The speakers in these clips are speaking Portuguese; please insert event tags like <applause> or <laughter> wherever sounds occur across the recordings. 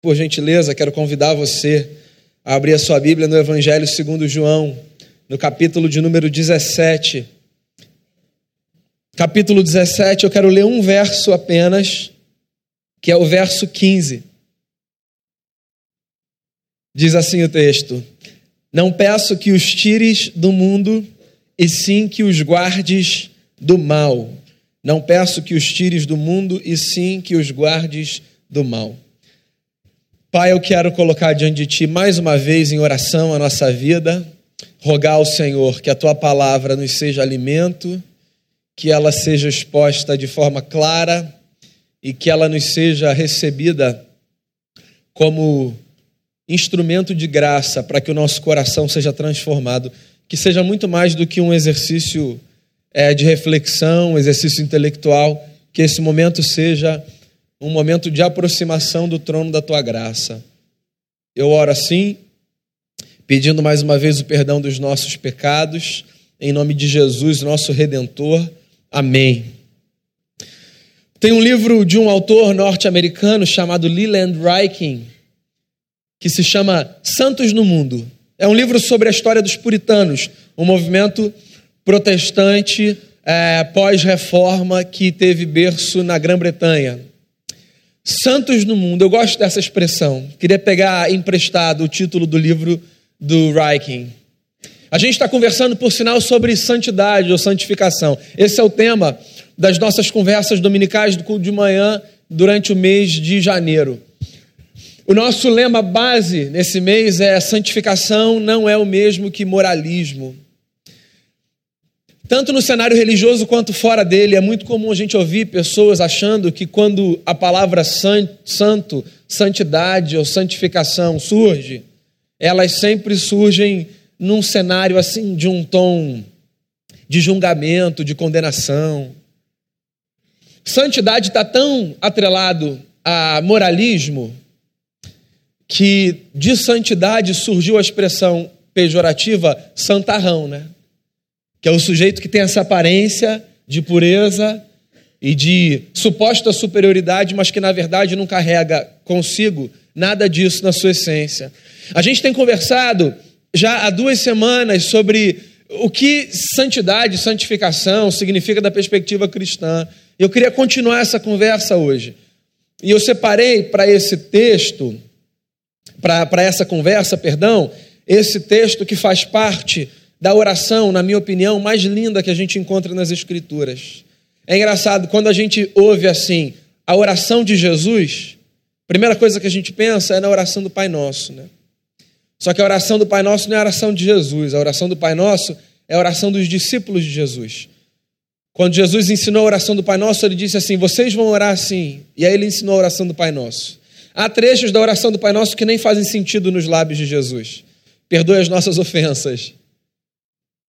Por gentileza, quero convidar você a abrir a sua Bíblia no Evangelho segundo João, no capítulo de número 17. Capítulo 17, eu quero ler um verso apenas, que é o verso 15. Diz assim o texto: Não peço que os tires do mundo, e sim que os guardes do mal. Não peço que os tires do mundo, e sim que os guardes do mal. Pai, eu quero colocar diante de Ti mais uma vez em oração a nossa vida, rogar ao Senhor que a Tua palavra nos seja alimento, que ela seja exposta de forma clara e que ela nos seja recebida como instrumento de graça para que o nosso coração seja transformado, que seja muito mais do que um exercício é, de reflexão, um exercício intelectual, que esse momento seja um momento de aproximação do trono da tua graça. Eu oro assim, pedindo mais uma vez o perdão dos nossos pecados, em nome de Jesus, nosso redentor. Amém. Tem um livro de um autor norte-americano chamado Leland Ryking, que se chama Santos no Mundo. É um livro sobre a história dos puritanos, um movimento protestante é, pós-reforma que teve berço na Grã-Bretanha. Santos no mundo, eu gosto dessa expressão. Queria pegar emprestado o título do livro do Ryking. A gente está conversando, por sinal, sobre santidade ou santificação. Esse é o tema das nossas conversas dominicais do culto de manhã durante o mês de janeiro. O nosso lema base nesse mês é: santificação não é o mesmo que moralismo. Tanto no cenário religioso quanto fora dele, é muito comum a gente ouvir pessoas achando que quando a palavra santo, santidade ou santificação surge, elas sempre surgem num cenário assim de um tom de julgamento, de condenação. Santidade está tão atrelado a moralismo que de santidade surgiu a expressão pejorativa santarrão, né? Que é o sujeito que tem essa aparência de pureza e de suposta superioridade, mas que na verdade não carrega consigo nada disso na sua essência. A gente tem conversado já há duas semanas sobre o que santidade, santificação significa da perspectiva cristã. Eu queria continuar essa conversa hoje. E eu separei para esse texto, para essa conversa, perdão, esse texto que faz parte da oração, na minha opinião, mais linda que a gente encontra nas Escrituras. É engraçado, quando a gente ouve assim, a oração de Jesus, a primeira coisa que a gente pensa é na oração do Pai Nosso, né? Só que a oração do Pai Nosso não é a oração de Jesus, a oração do Pai Nosso é a oração dos discípulos de Jesus. Quando Jesus ensinou a oração do Pai Nosso, ele disse assim: Vocês vão orar assim. E aí ele ensinou a oração do Pai Nosso. Há trechos da oração do Pai Nosso que nem fazem sentido nos lábios de Jesus. Perdoe as nossas ofensas.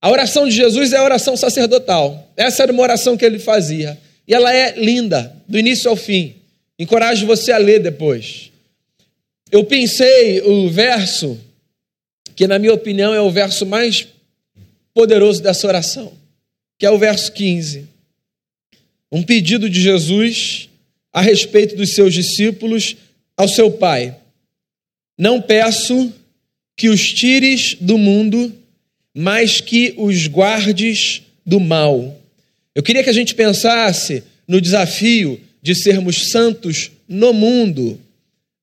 A oração de Jesus é a oração sacerdotal. Essa era uma oração que ele fazia. E ela é linda, do início ao fim. Encorajo você a ler depois. Eu pensei o verso, que na minha opinião é o verso mais poderoso dessa oração, que é o verso 15. Um pedido de Jesus a respeito dos seus discípulos ao seu Pai. Não peço que os tires do mundo, mas que os guardes do mal. Eu queria que a gente pensasse no desafio de sermos santos no mundo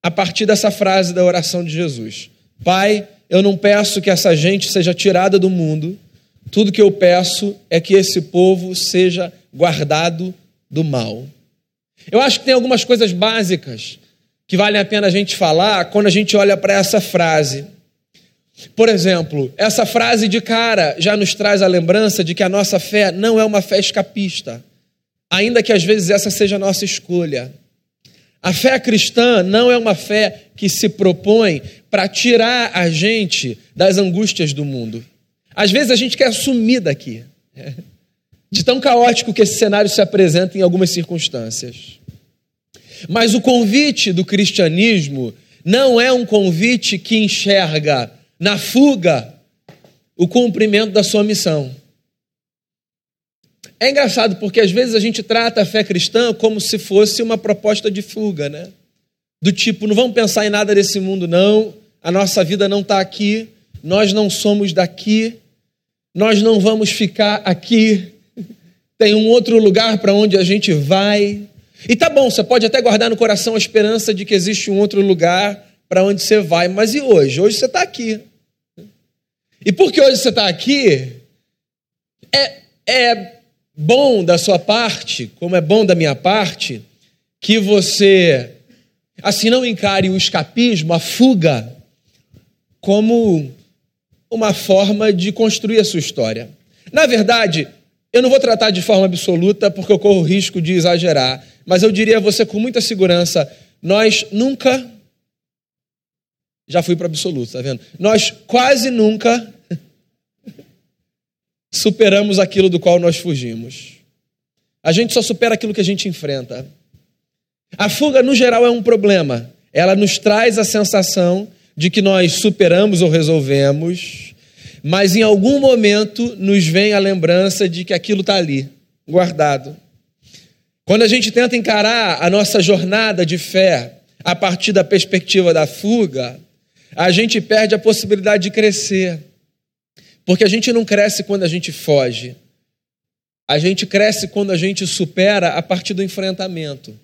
a partir dessa frase da oração de Jesus. Pai, eu não peço que essa gente seja tirada do mundo, tudo que eu peço é que esse povo seja guardado do mal. Eu acho que tem algumas coisas básicas que valem a pena a gente falar quando a gente olha para essa frase. Por exemplo, essa frase de cara já nos traz a lembrança de que a nossa fé não é uma fé escapista, ainda que às vezes essa seja a nossa escolha. A fé cristã não é uma fé que se propõe para tirar a gente das angústias do mundo. Às vezes a gente quer sumir daqui, <laughs> de tão caótico que esse cenário se apresenta em algumas circunstâncias. Mas o convite do cristianismo não é um convite que enxerga na fuga o cumprimento da sua missão. É engraçado porque às vezes a gente trata a fé cristã como se fosse uma proposta de fuga, né? do tipo, não vamos pensar em nada desse mundo, não, a nossa vida não está aqui, nós não somos daqui, nós não vamos ficar aqui, tem um outro lugar para onde a gente vai. E tá bom, você pode até guardar no coração a esperança de que existe um outro lugar para onde você vai, mas e hoje? Hoje você está aqui. E porque hoje você está aqui, é, é bom da sua parte, como é bom da minha parte, que você, assim, não encare o escapismo, a fuga, como uma forma de construir a sua história. Na verdade, eu não vou tratar de forma absoluta porque eu corro o risco de exagerar, mas eu diria a você com muita segurança: nós nunca. Já fui para absoluto, tá vendo? Nós quase nunca <laughs> superamos aquilo do qual nós fugimos. A gente só supera aquilo que a gente enfrenta. A fuga, no geral, é um problema. Ela nos traz a sensação de que nós superamos ou resolvemos, mas em algum momento nos vem a lembrança de que aquilo está ali, guardado. Quando a gente tenta encarar a nossa jornada de fé a partir da perspectiva da fuga, a gente perde a possibilidade de crescer. Porque a gente não cresce quando a gente foge. A gente cresce quando a gente supera a partir do enfrentamento.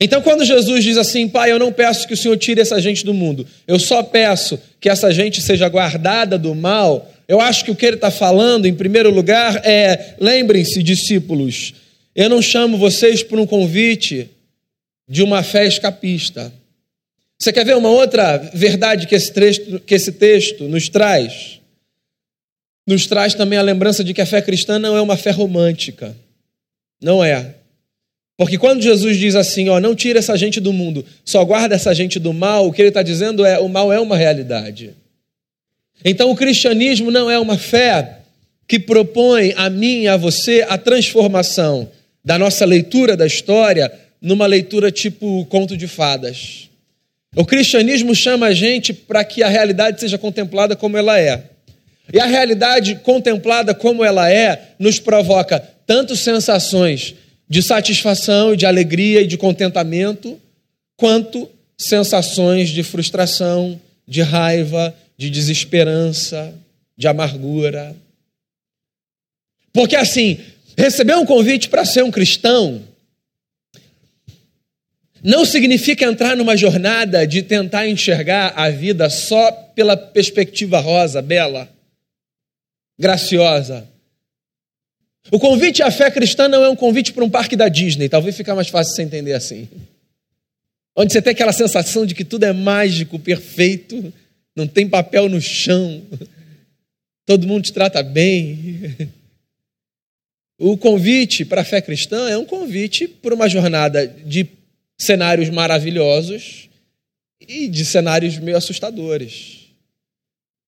Então, quando Jesus diz assim, Pai, eu não peço que o Senhor tire essa gente do mundo, eu só peço que essa gente seja guardada do mal, eu acho que o que ele está falando, em primeiro lugar, é: lembrem-se, discípulos, eu não chamo vocês por um convite de uma fé escapista. Você quer ver uma outra verdade que esse, texto, que esse texto nos traz? Nos traz também a lembrança de que a fé cristã não é uma fé romântica. Não é. Porque quando Jesus diz assim, ó, não tira essa gente do mundo, só guarda essa gente do mal, o que ele está dizendo é: o mal é uma realidade. Então o cristianismo não é uma fé que propõe a mim e a você a transformação da nossa leitura da história numa leitura tipo conto de fadas. O cristianismo chama a gente para que a realidade seja contemplada como ela é. E a realidade contemplada como ela é nos provoca tanto sensações de satisfação, de alegria e de contentamento, quanto sensações de frustração, de raiva, de desesperança, de amargura. Porque assim, receber um convite para ser um cristão não significa entrar numa jornada de tentar enxergar a vida só pela perspectiva rosa, bela, graciosa. O convite à fé cristã não é um convite para um parque da Disney, talvez fique mais fácil você entender assim. Onde você tem aquela sensação de que tudo é mágico, perfeito, não tem papel no chão, todo mundo te trata bem. O convite para a fé cristã é um convite para uma jornada de cenários maravilhosos e de cenários meio assustadores.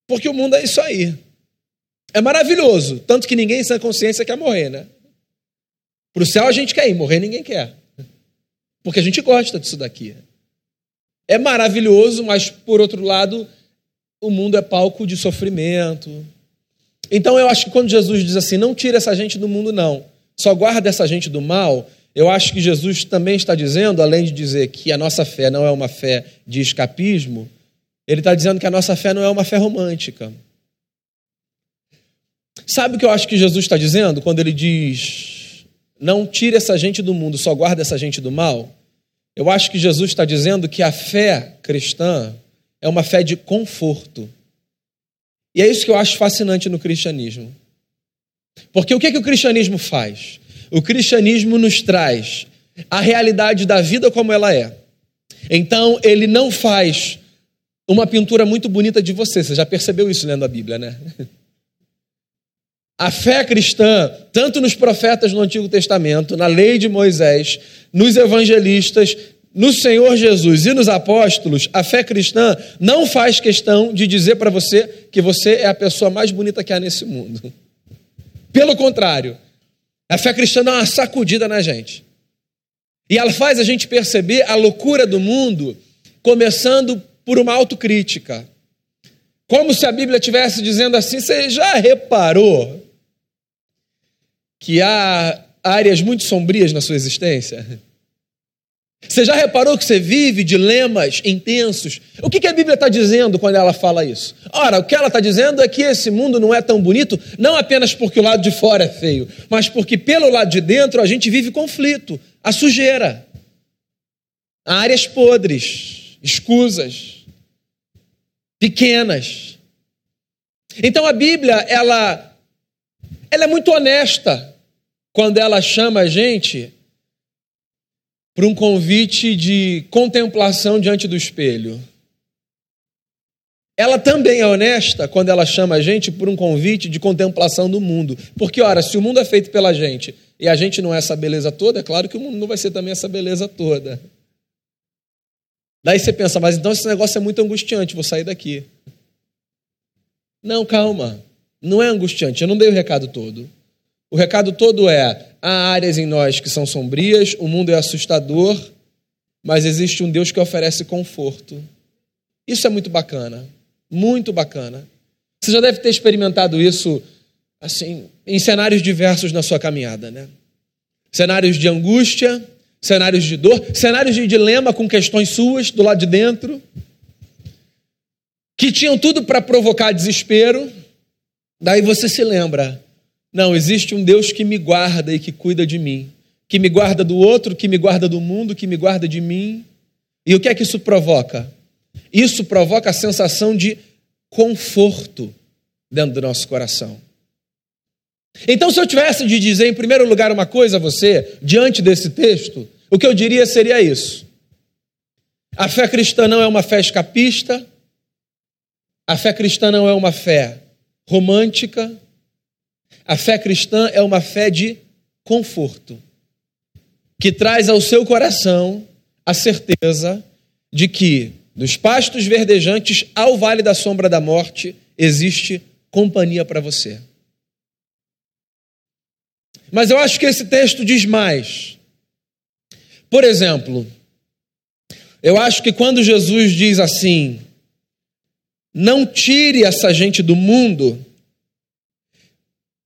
Porque o mundo é isso aí. É maravilhoso, tanto que ninguém sem consciência quer morrer, né? Para o céu a gente quer ir, morrer ninguém quer. Porque a gente gosta disso daqui. É maravilhoso, mas por outro lado, o mundo é palco de sofrimento. Então eu acho que quando Jesus diz assim, não tira essa gente do mundo, não, só guarda essa gente do mal, eu acho que Jesus também está dizendo, além de dizer que a nossa fé não é uma fé de escapismo, ele está dizendo que a nossa fé não é uma fé romântica. Sabe o que eu acho que Jesus está dizendo quando ele diz: não tire essa gente do mundo, só guarda essa gente do mal? Eu acho que Jesus está dizendo que a fé cristã é uma fé de conforto. E é isso que eu acho fascinante no cristianismo. Porque o que, que o cristianismo faz? O cristianismo nos traz a realidade da vida como ela é. Então, ele não faz uma pintura muito bonita de você. Você já percebeu isso lendo a Bíblia, né? A fé cristã, tanto nos profetas no Antigo Testamento, na lei de Moisés, nos evangelistas, no Senhor Jesus e nos apóstolos, a fé cristã não faz questão de dizer para você que você é a pessoa mais bonita que há nesse mundo. Pelo contrário, a fé cristã dá uma sacudida na gente. E ela faz a gente perceber a loucura do mundo, começando por uma autocrítica. Como se a Bíblia estivesse dizendo assim: você já reparou que há áreas muito sombrias na sua existência? Você já reparou que você vive dilemas intensos? O que, a Bíblia está dizendo quando ela fala isso? Ora, o que ela está dizendo é que esse mundo não é tão bonito, não apenas porque o lado de fora é feio, mas porque pelo lado de dentro a gente vive conflito, a sujeira, áreas podres, escusas, pequenas. Então a Bíblia, ela, ela é muito honesta quando ela chama a gente para um convite de contemplação diante do espelho. Ela também é honesta quando ela chama a gente por um convite de contemplação do mundo. Porque, ora, se o mundo é feito pela gente e a gente não é essa beleza toda, é claro que o mundo não vai ser também essa beleza toda. Daí você pensa, mas então esse negócio é muito angustiante, vou sair daqui. Não, calma. Não é angustiante, eu não dei o recado todo. O recado todo é: há áreas em nós que são sombrias, o mundo é assustador, mas existe um Deus que oferece conforto. Isso é muito bacana, muito bacana. Você já deve ter experimentado isso assim em cenários diversos na sua caminhada, né? Cenários de angústia, cenários de dor, cenários de dilema com questões suas do lado de dentro, que tinham tudo para provocar desespero. Daí você se lembra, não, existe um Deus que me guarda e que cuida de mim, que me guarda do outro, que me guarda do mundo, que me guarda de mim. E o que é que isso provoca? Isso provoca a sensação de conforto dentro do nosso coração. Então, se eu tivesse de dizer em primeiro lugar uma coisa a você, diante desse texto, o que eu diria seria isso. A fé cristã não é uma fé escapista, a fé cristã não é uma fé romântica, a fé cristã é uma fé de conforto, que traz ao seu coração a certeza de que, dos pastos verdejantes ao vale da sombra da morte, existe companhia para você. Mas eu acho que esse texto diz mais. Por exemplo, eu acho que quando Jesus diz assim: não tire essa gente do mundo,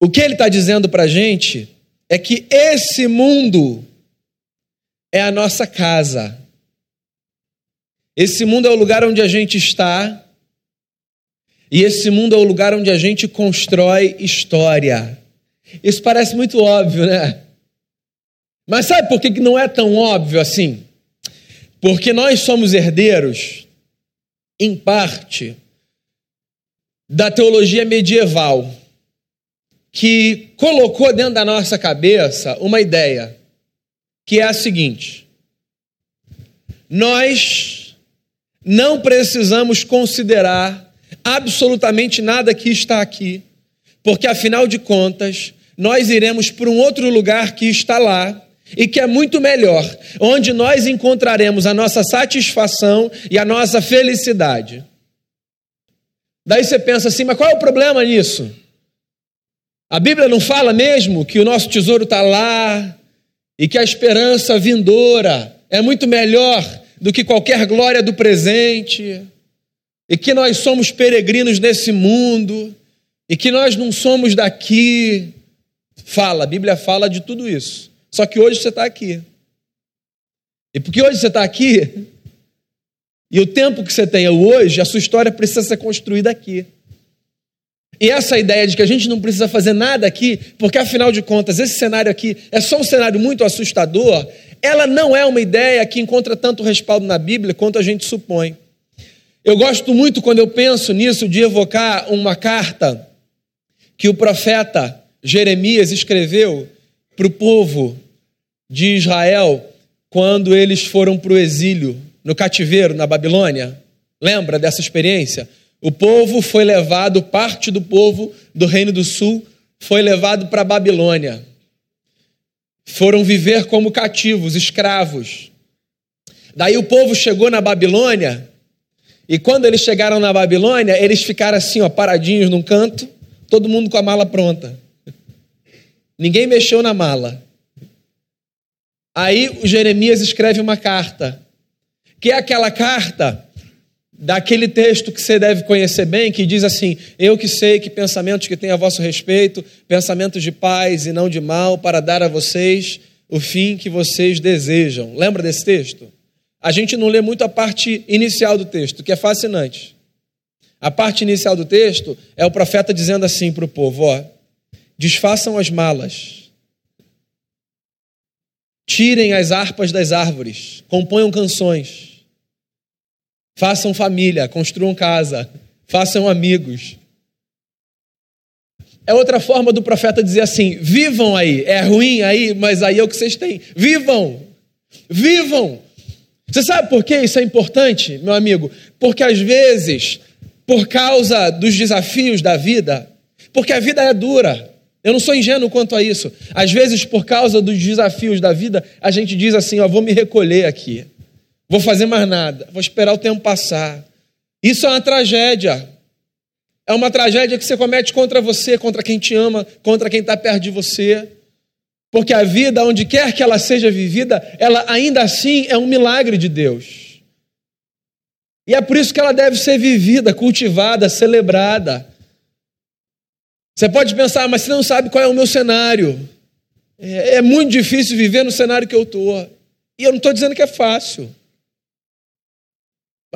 o que ele está dizendo para a gente é que esse mundo é a nossa casa. Esse mundo é o lugar onde a gente está, e esse mundo é o lugar onde a gente constrói história. Isso parece muito óbvio, né? Mas sabe por que não é tão óbvio assim? Porque nós somos herdeiros, em parte, da teologia medieval que colocou dentro da nossa cabeça uma ideia, que é a seguinte: nós não precisamos considerar absolutamente nada que está aqui, porque afinal de contas, nós iremos para um outro lugar que está lá e que é muito melhor, onde nós encontraremos a nossa satisfação e a nossa felicidade. Daí você pensa assim, mas qual é o problema nisso? A Bíblia não fala mesmo que o nosso tesouro está lá e que a esperança vindoura é muito melhor do que qualquer glória do presente e que nós somos peregrinos nesse mundo e que nós não somos daqui. Fala, a Bíblia fala de tudo isso. Só que hoje você está aqui. E porque hoje você está aqui, e o tempo que você tem hoje, a sua história precisa ser construída aqui. E essa ideia de que a gente não precisa fazer nada aqui, porque afinal de contas esse cenário aqui é só um cenário muito assustador, ela não é uma ideia que encontra tanto respaldo na Bíblia quanto a gente supõe. Eu gosto muito, quando eu penso nisso, de evocar uma carta que o profeta Jeremias escreveu para o povo de Israel quando eles foram para o exílio, no cativeiro, na Babilônia. Lembra dessa experiência? O povo foi levado, parte do povo do Reino do Sul foi levado para a Babilônia. Foram viver como cativos, escravos. Daí o povo chegou na Babilônia, e quando eles chegaram na Babilônia, eles ficaram assim, ó, paradinhos num canto, todo mundo com a mala pronta. Ninguém mexeu na mala. Aí o Jeremias escreve uma carta, que é aquela carta daquele texto que você deve conhecer bem, que diz assim: Eu que sei que pensamentos que têm a vosso respeito, pensamentos de paz e não de mal, para dar a vocês o fim que vocês desejam. Lembra desse texto? A gente não lê muito a parte inicial do texto, que é fascinante. A parte inicial do texto é o profeta dizendo assim para o povo: ó, desfaçam as malas, tirem as harpas das árvores, componham canções, façam família, construam casa, façam amigos. É outra forma do profeta dizer assim: vivam aí, é ruim aí, mas aí é o que vocês têm. Vivam, vivam. Você sabe por que isso é importante, meu amigo? Porque às vezes, por causa dos desafios da vida, porque a vida é dura, eu não sou ingênuo quanto a isso. Às vezes, por causa dos desafios da vida, a gente diz assim: ó, vou me recolher aqui, vou fazer mais nada, vou esperar o tempo passar. Isso é uma tragédia. É uma tragédia que você comete contra você, contra quem te ama, contra quem está perto de você. Porque a vida, onde quer que ela seja vivida, ela ainda assim é um milagre de Deus. E é por isso que ela deve ser vivida, cultivada, celebrada. Você pode pensar, mas você não sabe qual é o meu cenário. É, é muito difícil viver no cenário que eu estou. E eu não estou dizendo que é fácil.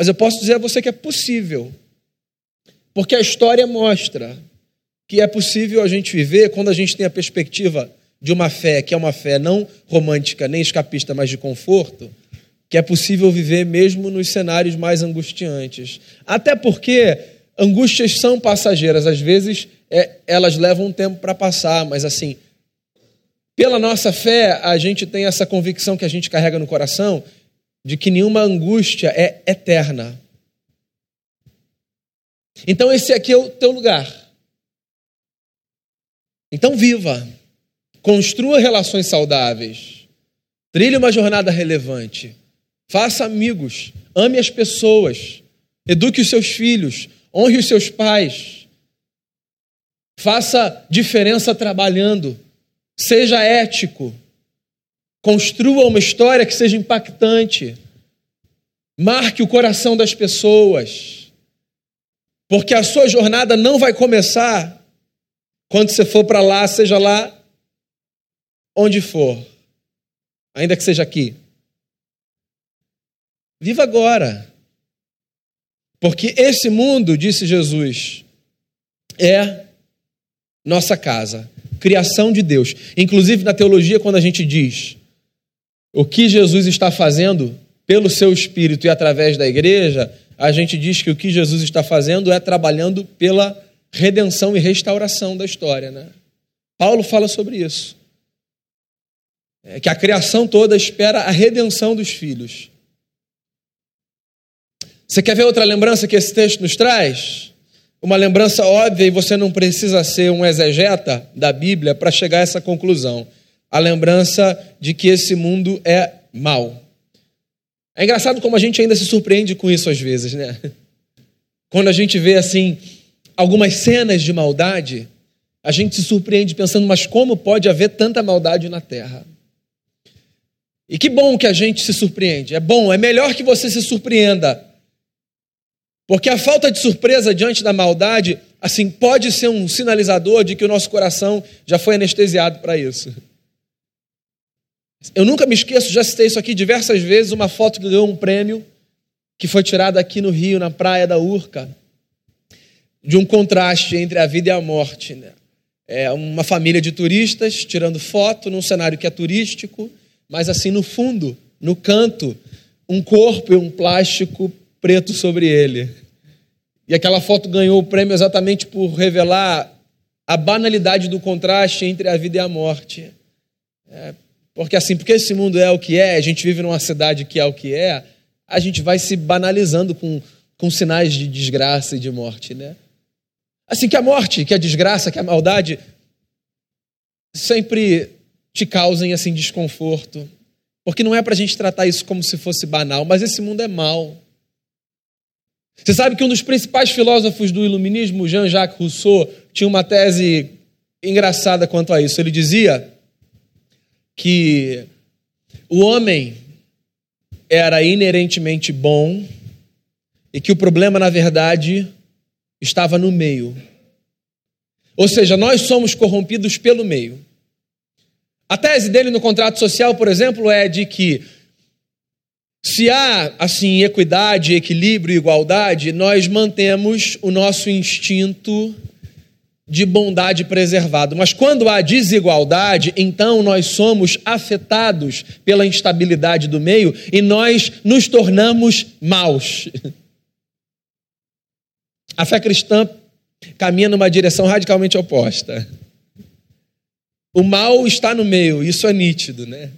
Mas eu posso dizer a você que é possível. Porque a história mostra que é possível a gente viver quando a gente tem a perspectiva de uma fé que é uma fé não romântica nem escapista, mas de conforto, que é possível viver mesmo nos cenários mais angustiantes. Até porque angústias são passageiras, às vezes é, elas levam um tempo para passar, mas assim, pela nossa fé, a gente tem essa convicção que a gente carrega no coração de que nenhuma angústia é eterna. Então, esse aqui é o teu lugar. Então, viva. Construa relações saudáveis. Trilhe uma jornada relevante. Faça amigos. Ame as pessoas. Eduque os seus filhos. Honre os seus pais. Faça diferença trabalhando. Seja ético. Construa uma história que seja impactante. Marque o coração das pessoas. Porque a sua jornada não vai começar quando você for para lá, seja lá onde for, ainda que seja aqui. Viva agora. Porque esse mundo, disse Jesus, é nossa casa, criação de Deus. Inclusive na teologia, quando a gente diz o que Jesus está fazendo pelo seu espírito e através da igreja, a gente diz que o que Jesus está fazendo é trabalhando pela redenção e restauração da história. Né? Paulo fala sobre isso é que a criação toda espera a redenção dos filhos. Você quer ver outra lembrança que esse texto nos traz? Uma lembrança óbvia e você não precisa ser um exegeta da Bíblia para chegar a essa conclusão. A lembrança de que esse mundo é mau. É engraçado como a gente ainda se surpreende com isso às vezes, né? Quando a gente vê assim algumas cenas de maldade, a gente se surpreende pensando, mas como pode haver tanta maldade na terra? E que bom que a gente se surpreende. É bom, é melhor que você se surpreenda. Porque a falta de surpresa diante da maldade, assim, pode ser um sinalizador de que o nosso coração já foi anestesiado para isso. Eu nunca me esqueço, já citei isso aqui diversas vezes, uma foto que ganhou um prêmio, que foi tirada aqui no Rio, na praia da Urca, de um contraste entre a vida e a morte. Né? É uma família de turistas tirando foto num cenário que é turístico, mas assim no fundo, no canto, um corpo e um plástico preto sobre ele. E aquela foto ganhou o prêmio exatamente por revelar a banalidade do contraste entre a vida e a morte. É, porque assim, porque esse mundo é o que é, a gente vive numa cidade que é o que é, a gente vai se banalizando com, com sinais de desgraça e de morte, né? Assim que a morte, que a desgraça, que a maldade sempre te causem assim desconforto. Porque não é para a gente tratar isso como se fosse banal, mas esse mundo é mau. Você sabe que um dos principais filósofos do iluminismo, Jean-Jacques Rousseau, tinha uma tese engraçada quanto a isso. Ele dizia que o homem era inerentemente bom e que o problema, na verdade, estava no meio. Ou seja, nós somos corrompidos pelo meio. A tese dele no contrato social, por exemplo, é de que se há, assim, equidade, equilíbrio, igualdade, nós mantemos o nosso instinto de bondade preservado. Mas quando há desigualdade, então nós somos afetados pela instabilidade do meio e nós nos tornamos maus. A fé cristã caminha numa direção radicalmente oposta. O mal está no meio, isso é nítido, né?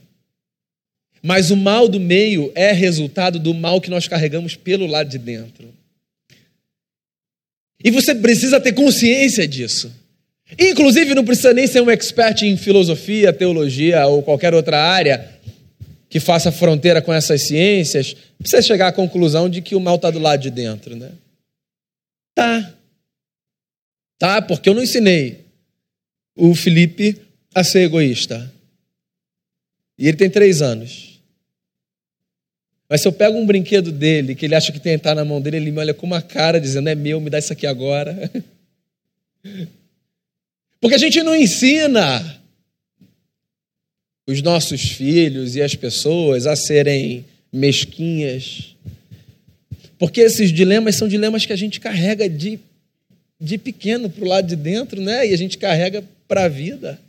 Mas o mal do meio é resultado do mal que nós carregamos pelo lado de dentro. E você precisa ter consciência disso. Inclusive, não precisa nem ser um expert em filosofia, teologia ou qualquer outra área que faça fronteira com essas ciências, precisa chegar à conclusão de que o mal está do lado de dentro, né? Tá. Tá, porque eu não ensinei o Felipe a ser egoísta. E ele tem três anos. Mas se eu pego um brinquedo dele, que ele acha que tem que estar na mão dele, ele me olha com uma cara dizendo: é meu, me dá isso aqui agora. <laughs> Porque a gente não ensina os nossos filhos e as pessoas a serem mesquinhas. Porque esses dilemas são dilemas que a gente carrega de, de pequeno para o lado de dentro, né? E a gente carrega para a vida.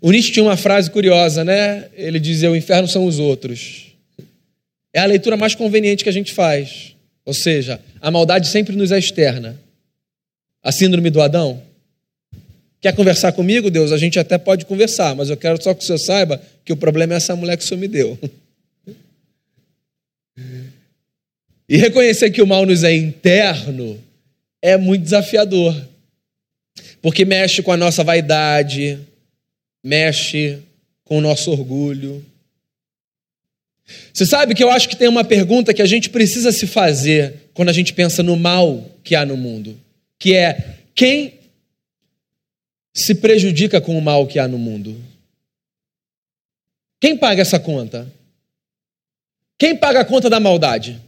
O Nietzsche tinha uma frase curiosa, né? Ele dizia: O inferno são os outros. É a leitura mais conveniente que a gente faz. Ou seja, a maldade sempre nos é externa. A síndrome do Adão. Quer conversar comigo, Deus? A gente até pode conversar, mas eu quero só que o senhor saiba que o problema é essa mulher que o senhor me deu. <laughs> E reconhecer que o mal nos é interno é muito desafiador, porque mexe com a nossa vaidade, mexe com o nosso orgulho. Você sabe que eu acho que tem uma pergunta que a gente precisa se fazer quando a gente pensa no mal que há no mundo, que é quem se prejudica com o mal que há no mundo? Quem paga essa conta? Quem paga a conta da maldade?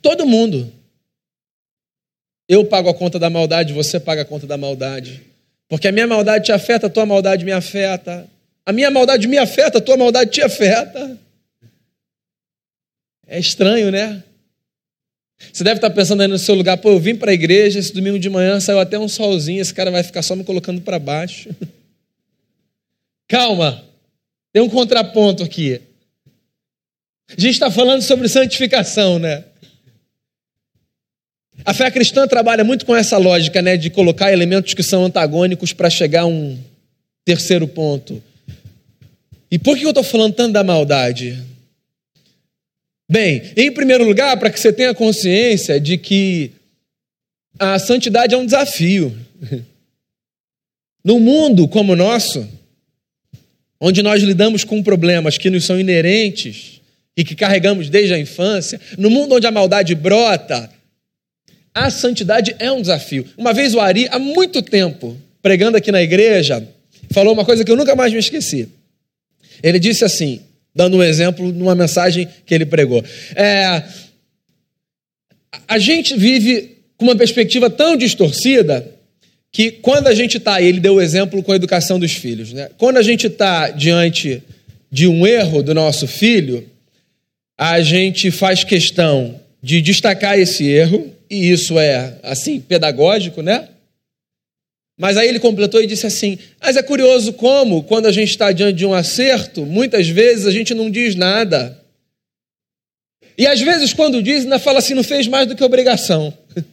Todo mundo. Eu pago a conta da maldade, você paga a conta da maldade. Porque a minha maldade te afeta, a tua maldade me afeta. A minha maldade me afeta, a tua maldade te afeta. É estranho, né? Você deve estar pensando aí no seu lugar, pô, eu vim para a igreja, esse domingo de manhã saiu até um solzinho, esse cara vai ficar só me colocando para baixo. <laughs> Calma, tem um contraponto aqui. A gente está falando sobre santificação, né? A fé cristã trabalha muito com essa lógica, né, de colocar elementos que são antagônicos para chegar a um terceiro ponto. E por que eu estou falando tanto da maldade? Bem, em primeiro lugar, para que você tenha consciência de que a santidade é um desafio. Num mundo como o nosso, onde nós lidamos com problemas que nos são inerentes e que carregamos desde a infância, no mundo onde a maldade brota, a santidade é um desafio. Uma vez o Ari, há muito tempo, pregando aqui na igreja, falou uma coisa que eu nunca mais me esqueci. Ele disse assim, dando um exemplo numa mensagem que ele pregou: é, A gente vive com uma perspectiva tão distorcida que quando a gente está, ele deu o exemplo com a educação dos filhos, né? quando a gente está diante de um erro do nosso filho, a gente faz questão de destacar esse erro e isso é, assim, pedagógico, né? Mas aí ele completou e disse assim: Mas é curioso como, quando a gente está diante de um acerto, muitas vezes a gente não diz nada. E às vezes, quando diz, ainda fala assim: não fez mais do que obrigação. <laughs>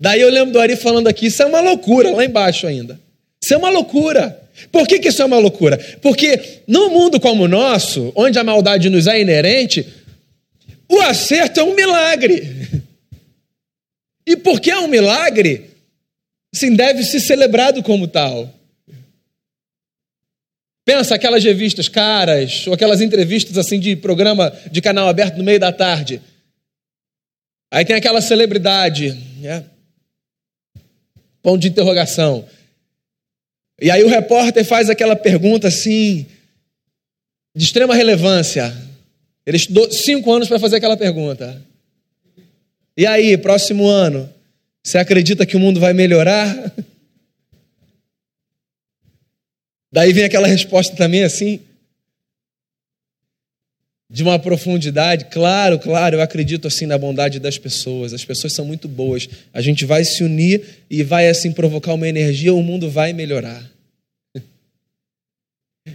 Daí eu lembro do Ari falando aqui: isso é uma loucura, lá embaixo ainda. Isso é uma loucura. Por que, que isso é uma loucura? Porque num mundo como o nosso, onde a maldade nos é inerente, o acerto é um milagre. <laughs> E porque é um milagre, assim, deve ser celebrado como tal. Pensa aquelas revistas caras, ou aquelas entrevistas assim de programa de canal aberto no meio da tarde. Aí tem aquela celebridade, né? Ponto de interrogação. E aí o repórter faz aquela pergunta assim, de extrema relevância. Ele estudou cinco anos para fazer aquela pergunta. E aí, próximo ano, você acredita que o mundo vai melhorar? <laughs> Daí vem aquela resposta também assim, de uma profundidade. Claro, claro, eu acredito assim na bondade das pessoas. As pessoas são muito boas. A gente vai se unir e vai assim provocar uma energia, o mundo vai melhorar. <laughs>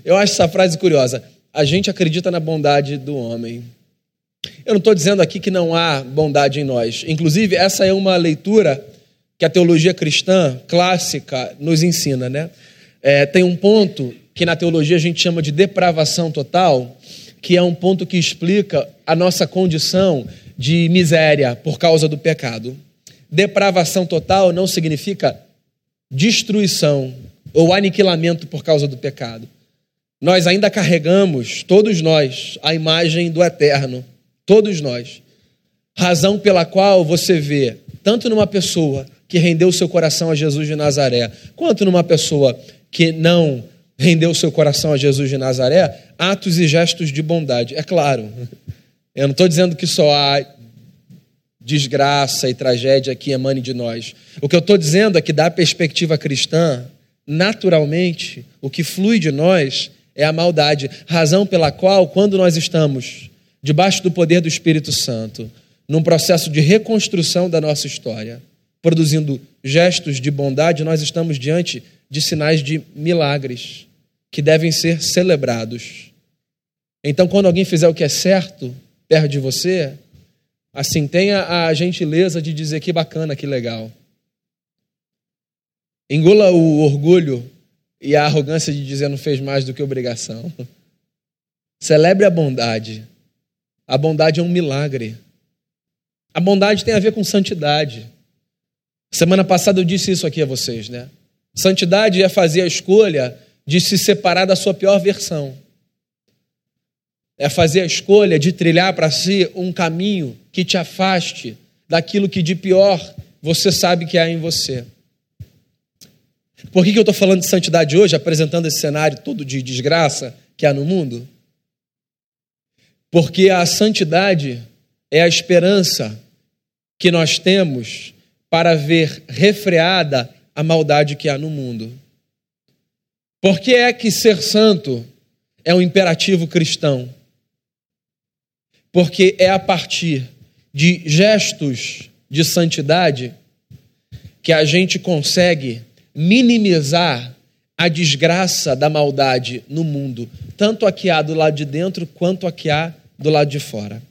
Eu acho essa frase curiosa. A gente acredita na bondade do homem. Eu não estou dizendo aqui que não há bondade em nós. Inclusive, essa é uma leitura que a teologia cristã clássica nos ensina, né? É, tem um ponto que na teologia a gente chama de depravação total, que é um ponto que explica a nossa condição de miséria por causa do pecado. Depravação total não significa destruição ou aniquilamento por causa do pecado. Nós ainda carregamos, todos nós, a imagem do eterno. Todos nós. Razão pela qual você vê, tanto numa pessoa que rendeu seu coração a Jesus de Nazaré, quanto numa pessoa que não rendeu seu coração a Jesus de Nazaré, atos e gestos de bondade. É claro, <laughs> eu não estou dizendo que só há desgraça e tragédia que emane de nós. O que eu estou dizendo é que, da perspectiva cristã, naturalmente, o que flui de nós é a maldade, razão pela qual, quando nós estamos debaixo do poder do Espírito Santo, num processo de reconstrução da nossa história, produzindo gestos de bondade, nós estamos diante de sinais de milagres que devem ser celebrados. Então, quando alguém fizer o que é certo perto de você, assim, tenha a gentileza de dizer que bacana, que legal. Engula o orgulho e a arrogância de dizer não fez mais do que obrigação. <laughs> Celebre a bondade. A bondade é um milagre. A bondade tem a ver com santidade. Semana passada eu disse isso aqui a vocês, né? Santidade é fazer a escolha de se separar da sua pior versão. É fazer a escolha de trilhar para si um caminho que te afaste daquilo que de pior você sabe que há em você. Por que, que eu estou falando de santidade hoje, apresentando esse cenário todo de desgraça que há no mundo? Porque a santidade é a esperança que nós temos para ver refreada a maldade que há no mundo. Por que é que ser santo é um imperativo cristão? Porque é a partir de gestos de santidade que a gente consegue minimizar a desgraça da maldade no mundo, tanto a que há do lado de dentro quanto a que há do lado de fora.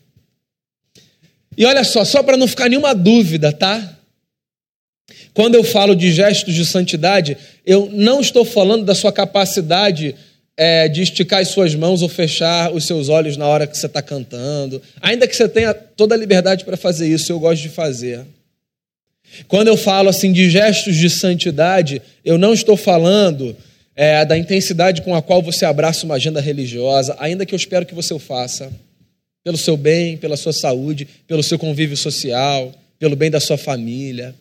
E olha só, só para não ficar nenhuma dúvida, tá? Quando eu falo de gestos de santidade, eu não estou falando da sua capacidade é, de esticar as suas mãos ou fechar os seus olhos na hora que você está cantando. Ainda que você tenha toda a liberdade para fazer isso, eu gosto de fazer. Quando eu falo assim de gestos de santidade, eu não estou falando é, da intensidade com a qual você abraça uma agenda religiosa, ainda que eu espero que você o faça, pelo seu bem, pela sua saúde, pelo seu convívio social, pelo bem da sua família.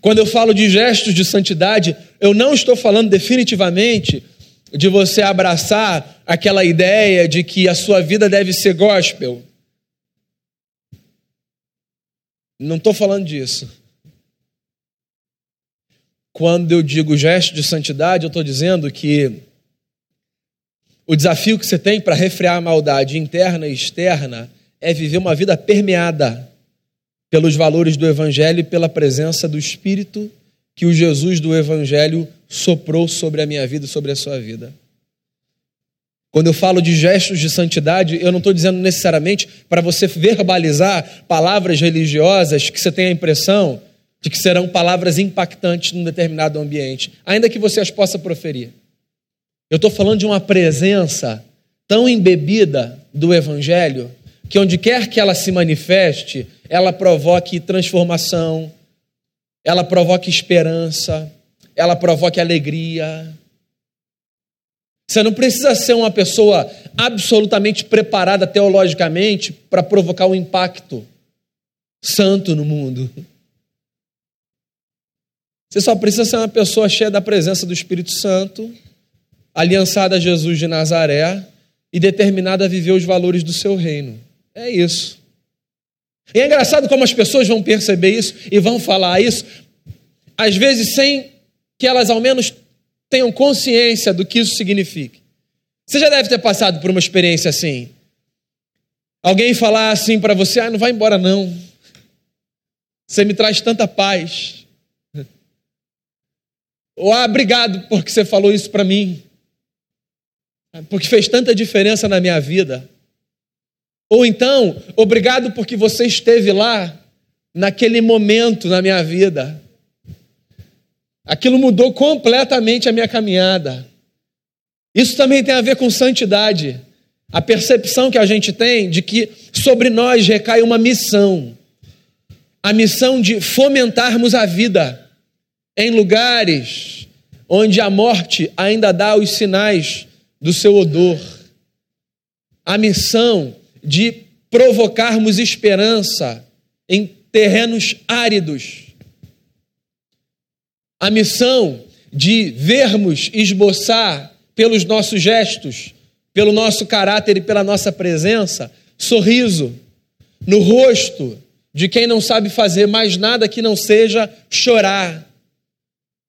Quando eu falo de gestos de santidade, eu não estou falando definitivamente de você abraçar aquela ideia de que a sua vida deve ser gospel. Não estou falando disso. Quando eu digo gesto de santidade, eu estou dizendo que o desafio que você tem para refrear a maldade interna e externa é viver uma vida permeada pelos valores do Evangelho e pela presença do Espírito que o Jesus do Evangelho soprou sobre a minha vida e sobre a sua vida. Quando eu falo de gestos de santidade, eu não estou dizendo necessariamente para você verbalizar palavras religiosas que você tem a impressão de que serão palavras impactantes num determinado ambiente, ainda que você as possa proferir. Eu estou falando de uma presença tão embebida do Evangelho que onde quer que ela se manifeste, ela provoque transformação, ela provoque esperança, ela provoque alegria. Você não precisa ser uma pessoa absolutamente preparada teologicamente para provocar um impacto santo no mundo. Você só precisa ser uma pessoa cheia da presença do Espírito Santo, aliançada a Jesus de Nazaré e determinada a viver os valores do seu reino. É isso. E é engraçado como as pessoas vão perceber isso e vão falar isso, às vezes sem que elas ao menos tenham consciência do que isso significa. Você já deve ter passado por uma experiência assim. Alguém falar assim para você: ah, não vai embora não. Você me traz tanta paz. Ou, ah, obrigado porque você falou isso para mim. Porque fez tanta diferença na minha vida. Ou então, obrigado porque você esteve lá naquele momento na minha vida. Aquilo mudou completamente a minha caminhada. Isso também tem a ver com santidade. A percepção que a gente tem de que sobre nós recai uma missão. A missão de fomentarmos a vida em lugares onde a morte ainda dá os sinais do seu odor. A missão de provocarmos esperança em terrenos áridos. A missão de vermos esboçar pelos nossos gestos, pelo nosso caráter e pela nossa presença, sorriso no rosto de quem não sabe fazer mais nada que não seja chorar.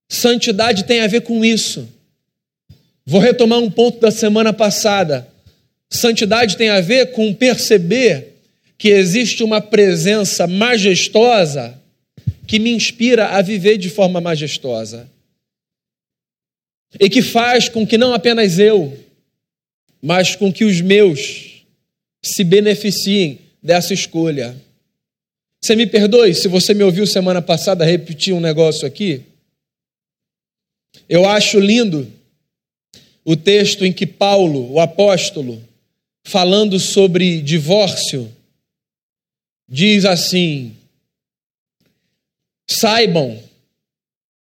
Santidade tem a ver com isso. Vou retomar um ponto da semana passada. Santidade tem a ver com perceber que existe uma presença majestosa que me inspira a viver de forma majestosa e que faz com que não apenas eu, mas com que os meus se beneficiem dessa escolha. Você me perdoe se você me ouviu semana passada repetir um negócio aqui? Eu acho lindo o texto em que Paulo, o apóstolo, falando sobre divórcio, diz assim: saibam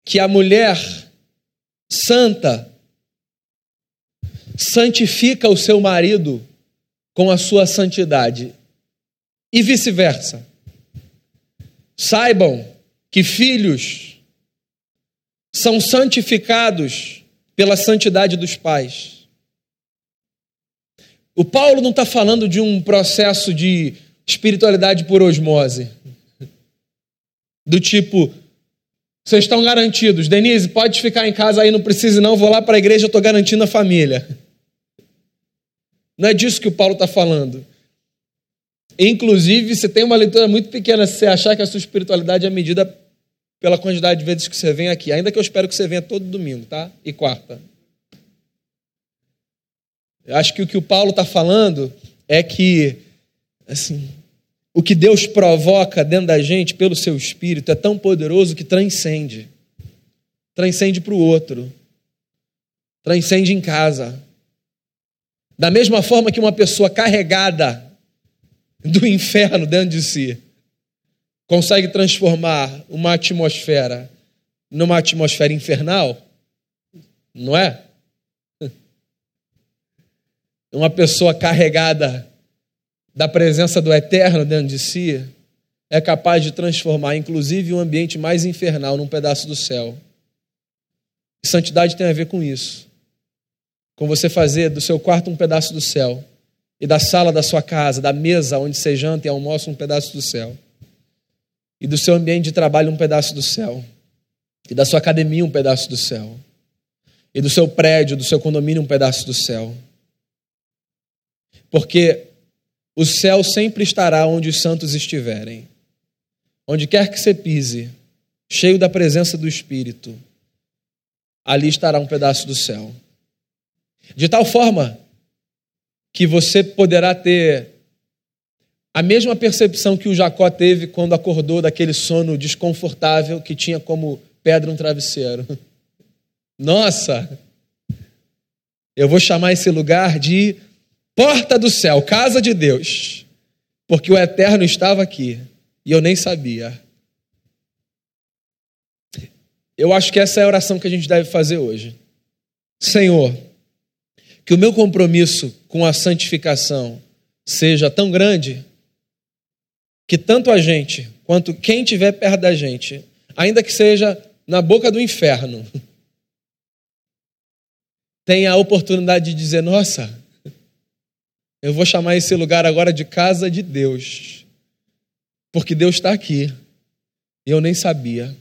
que a mulher santa santifica o seu marido com a sua santidade, e vice-versa. Saibam que filhos são santificados pela santidade dos pais. O Paulo não está falando de um processo de espiritualidade por osmose. Do tipo, vocês estão garantidos. Denise, pode ficar em casa aí, não precisa não, vou lá para a igreja, estou garantindo a família. Não é disso que o Paulo está falando. Inclusive, você tem uma leitura muito pequena se você achar que a sua espiritualidade é medida pela quantidade de vezes que você vem aqui. Ainda que eu espero que você venha todo domingo, tá? E quarta. Eu acho que o que o Paulo está falando é que, assim, o que Deus provoca dentro da gente pelo seu espírito é tão poderoso que transcende. Transcende para o outro. Transcende em casa. Da mesma forma que uma pessoa carregada do inferno dentro de si consegue transformar uma atmosfera numa atmosfera infernal, não é? <laughs> Uma pessoa carregada da presença do eterno dentro de si, é capaz de transformar, inclusive, um ambiente mais infernal num pedaço do céu. E santidade tem a ver com isso. Com você fazer do seu quarto um pedaço do céu, e da sala da sua casa, da mesa onde você janta e almoça, um pedaço do céu, e do seu ambiente de trabalho, um pedaço do céu, e da sua academia, um pedaço do céu, e do seu prédio, do seu condomínio, um pedaço do céu. Porque o céu sempre estará onde os santos estiverem. Onde quer que você pise, cheio da presença do Espírito, ali estará um pedaço do céu. De tal forma que você poderá ter a mesma percepção que o Jacó teve quando acordou daquele sono desconfortável que tinha como pedra um travesseiro. <laughs> Nossa! Eu vou chamar esse lugar de porta do céu, casa de Deus, porque o eterno estava aqui e eu nem sabia. Eu acho que essa é a oração que a gente deve fazer hoje. Senhor, que o meu compromisso com a santificação seja tão grande que tanto a gente quanto quem estiver perto da gente, ainda que seja na boca do inferno, <laughs> tenha a oportunidade de dizer: Nossa, eu vou chamar esse lugar agora de casa de Deus, porque Deus está aqui e eu nem sabia.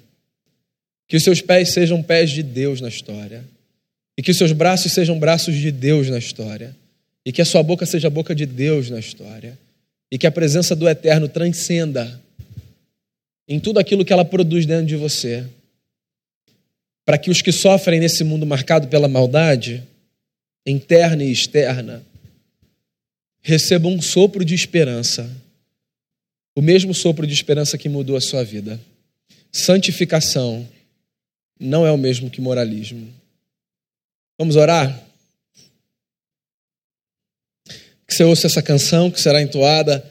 Que os seus pés sejam pés de Deus na história. E que os seus braços sejam braços de Deus na história. E que a sua boca seja a boca de Deus na história. E que a presença do Eterno transcenda em tudo aquilo que ela produz dentro de você. Para que os que sofrem nesse mundo marcado pela maldade, interna e externa, recebam um sopro de esperança. O mesmo sopro de esperança que mudou a sua vida. Santificação não é o mesmo que moralismo. Vamos orar? Que você ouça essa canção que será entoada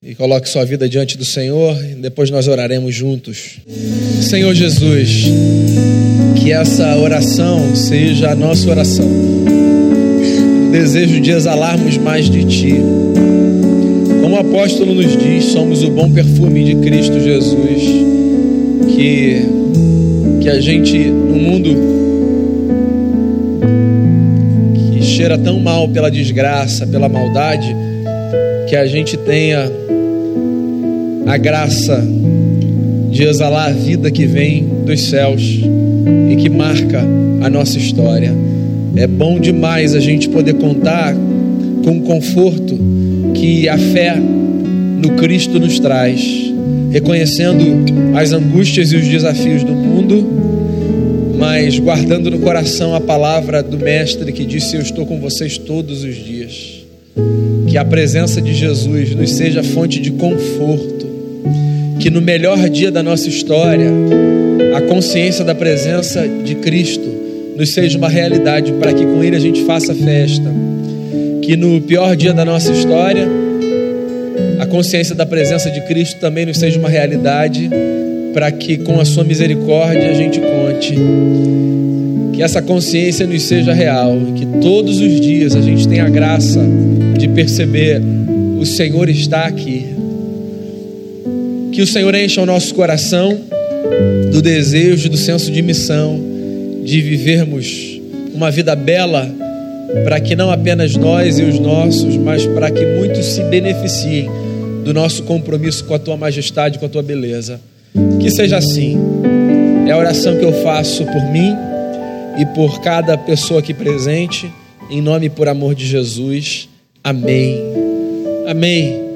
e coloque sua vida diante do Senhor e depois nós oraremos juntos. Senhor Jesus, que essa oração seja a nossa oração. O desejo de exalarmos mais de Ti. Como o apóstolo nos diz, somos o bom perfume de Cristo Jesus. Que, que a gente, no mundo cheira tão mal pela desgraça, pela maldade, que a gente tenha a graça de exalar a vida que vem dos céus e que marca a nossa história. É bom demais a gente poder contar com o conforto que a fé no Cristo nos traz, reconhecendo as angústias e os desafios do mundo mas guardando no coração a palavra do Mestre que disse: Eu estou com vocês todos os dias. Que a presença de Jesus nos seja fonte de conforto, que no melhor dia da nossa história, a consciência da presença de Cristo nos seja uma realidade, para que com Ele a gente faça festa. Que no pior dia da nossa história, a consciência da presença de Cristo também nos seja uma realidade para que com a sua misericórdia a gente Que essa consciência nos seja real, que todos os dias a gente tenha a graça de perceber o Senhor está aqui. Que o Senhor encha o nosso coração do desejo, do senso de missão, de vivermos uma vida bela, para que não apenas nós e os nossos, mas para que muitos se beneficiem do nosso compromisso com a tua majestade, com a tua beleza. Que seja assim. É a oração que eu faço por mim e por cada pessoa aqui presente, em nome e por amor de Jesus. Amém. Amém.